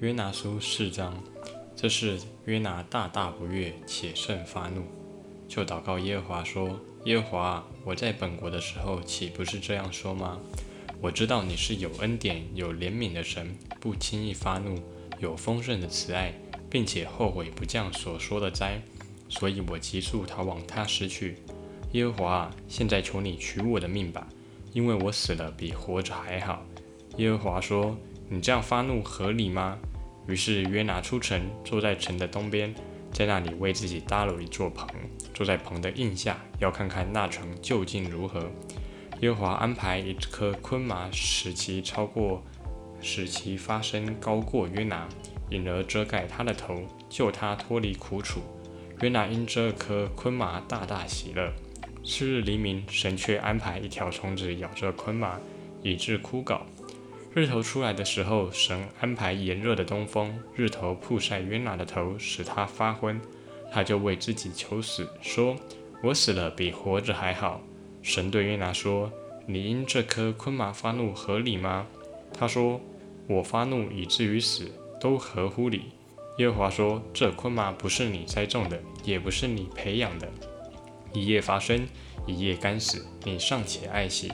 约拿书四章，这是约拿大大不悦，且甚发怒，就祷告耶和华说：“耶和华，我在本国的时候，岂不是这样说吗？我知道你是有恩典、有怜悯的神，不轻易发怒，有丰盛的慈爱，并且后悔不降所说的灾，所以我急速逃往他失去。耶和华，现在求你取我的命吧，因为我死了比活着还好。”耶和华说：“你这样发怒合理吗？”于是约拿出城，坐在城的东边，在那里为自己搭了一座棚，坐在棚的印下，要看看那城究竟如何。耶华安排一棵昆麻，使其超过，使其发生高过约拿，引而遮盖他的头，救他脱离苦楚。约拿因这棵昆麻大大喜乐。次日黎明，神却安排一条虫子咬着昆麻，以致枯槁。日头出来的时候，神安排炎热的东风，日头曝晒约拿的头，使他发昏。他就为自己求死，说：“我死了比活着还好。”神对约拿说：“你因这颗昆麻发怒，合理吗？”他说：“我发怒以至于死，都合乎理。”耶和华说：“这昆麻不是你栽种的，也不是你培养的，一夜发生，一夜干死，你尚且爱惜，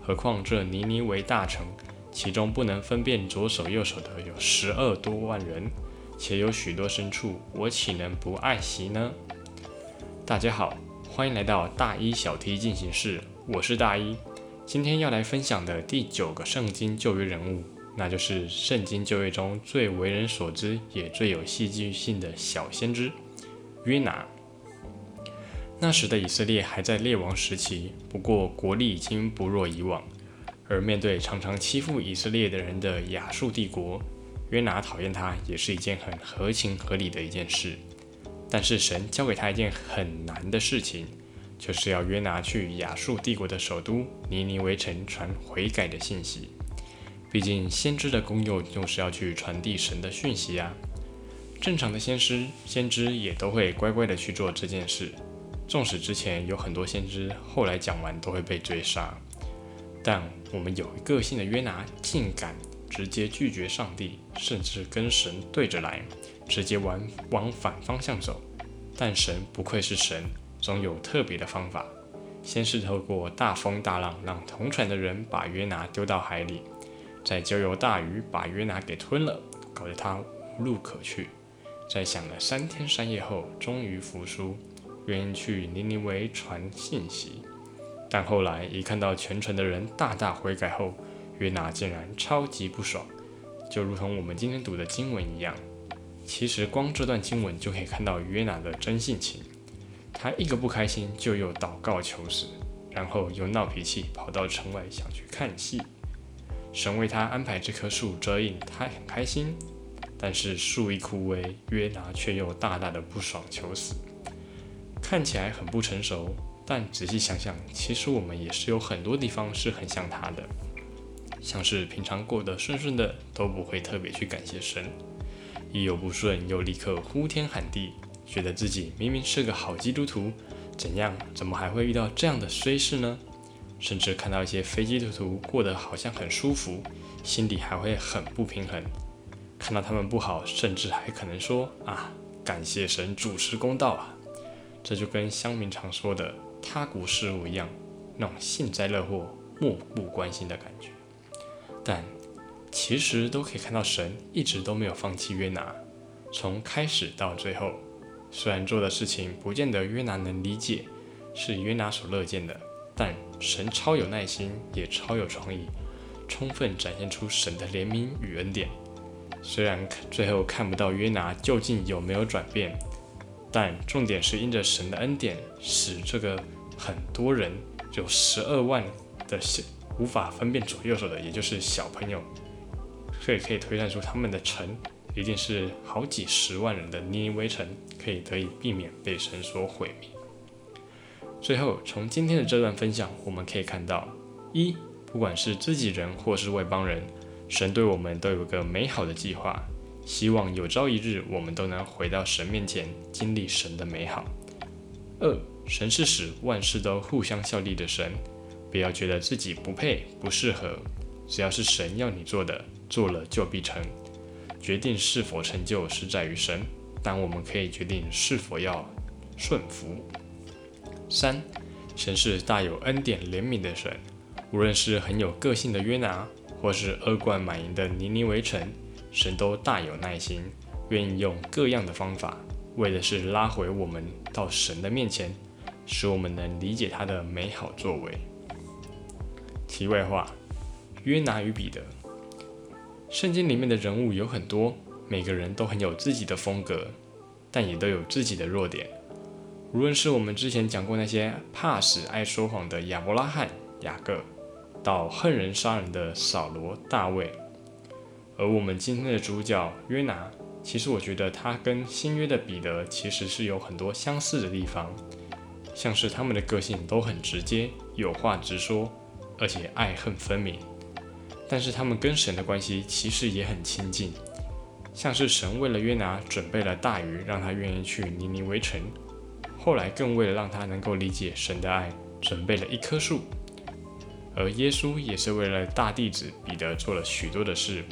何况这尼尼为大城？”其中不能分辨左手右手的有十二多万人，且有许多牲畜，我岂能不爱惜呢？大家好，欢迎来到大一小题进行式，我是大一。今天要来分享的第九个圣经旧约人物，那就是圣经旧约中最为人所知也最有戏剧性的小先知约拿。那时的以色列还在列王时期，不过国力已经不若以往。而面对常常欺负以色列的人的亚述帝国，约拿讨厌他也是一件很合情合理的一件事。但是神交给他一件很难的事情，就是要约拿去亚述帝国的首都尼尼微城传悔改的信息。毕竟先知的功用就是要去传递神的讯息啊。正常的先知先知也都会乖乖的去做这件事，纵使之前有很多先知后来讲完都会被追杀。但我们有个性的约拿竟敢直接拒绝上帝，甚至跟神对着来，直接往往反方向走。但神不愧是神，总有特别的方法。先是透过大风大浪，让同船的人把约拿丢到海里，再交由大鱼把约拿给吞了，搞得他无路可去。在想了三天三夜后，终于服输，愿意去尼尼微传信息。但后来一看到全城的人大大悔改后，约拿竟然超级不爽，就如同我们今天读的经文一样。其实光这段经文就可以看到约拿的真性情。他一个不开心就又祷告求死，然后又闹脾气跑到城外想去看戏。神为他安排这棵树遮荫，他很开心。但是树一枯萎，约拿却又大大的不爽求死，看起来很不成熟。但仔细想想，其实我们也是有很多地方是很像他的，像是平常过得顺顺的，都不会特别去感谢神；一有不顺，又立刻呼天喊地，觉得自己明明是个好基督徒，怎样，怎么还会遇到这样的衰事呢？甚至看到一些非基督徒过得好像很舒服，心里还会很不平衡。看到他们不好，甚至还可能说啊，感谢神主持公道啊！这就跟乡民常说的。他国事务一样，那种幸灾乐祸、漠不关心的感觉。但其实都可以看到，神一直都没有放弃约拿，从开始到最后。虽然做的事情不见得约拿能理解，是约拿所乐见的，但神超有耐心，也超有创意，充分展现出神的怜悯与恩典。虽然最后看不到约拿究竟有没有转变。但重点是因着神的恩典，使这个很多人有十二万的小无法分辨左右手的，也就是小朋友，所以可以推断出他们的城一定是好几十万人的尼尼微城，可以得以避免被神所毁灭。最后，从今天的这段分享，我们可以看到，一不管是自己人或是外邦人，神对我们都有个美好的计划。希望有朝一日，我们都能回到神面前，经历神的美好。二，神是使万事都互相效力的神，不要觉得自己不配、不适合，只要是神要你做的，做了就必成。决定是否成就是在于神，但我们可以决定是否要顺服。三，神是大有恩典怜悯的神，无论是很有个性的约拿，或是恶贯满盈的尼尼微城，神都大有耐心，愿意用各样的方法，为的是拉回我们到神的面前，使我们能理解他的美好作为。题外话，约拿与彼得。圣经里面的人物有很多，每个人都很有自己的风格，但也都有自己的弱点。无论是我们之前讲过那些怕死、爱说谎的亚伯拉罕、雅各，到恨人杀人的扫罗、大卫，而我们今天的主角约拿，其实我觉得他跟新约的彼得其实是有很多相似的地方，像是他们的个性都很直接，有话直说。而且爱恨分明，但是他们跟神的关系其实也很亲近，像是神为了约拿准备了大鱼，让他愿意去尼尼微城；后来更为了让他能够理解神的爱，准备了一棵树。而耶稣也是为了大弟子彼得做了许多的事，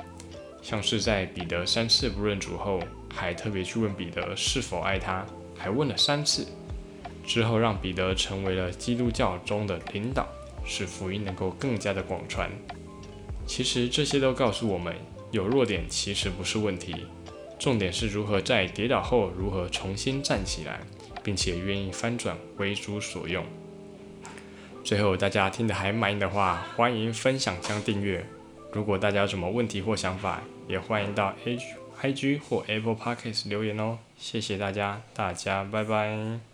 像是在彼得三次不认主后，还特别去问彼得是否爱他，还问了三次，之后让彼得成为了基督教中的领导。使福音能够更加的广传。其实这些都告诉我们，有弱点其实不是问题，重点是如何在跌倒后如何重新站起来，并且愿意翻转为主所用。最后，大家听得还满意的话，欢迎分享加订阅。如果大家有什么问题或想法，也欢迎到 H I G 或 Apple Podcasts 留言哦。谢谢大家，大家拜拜。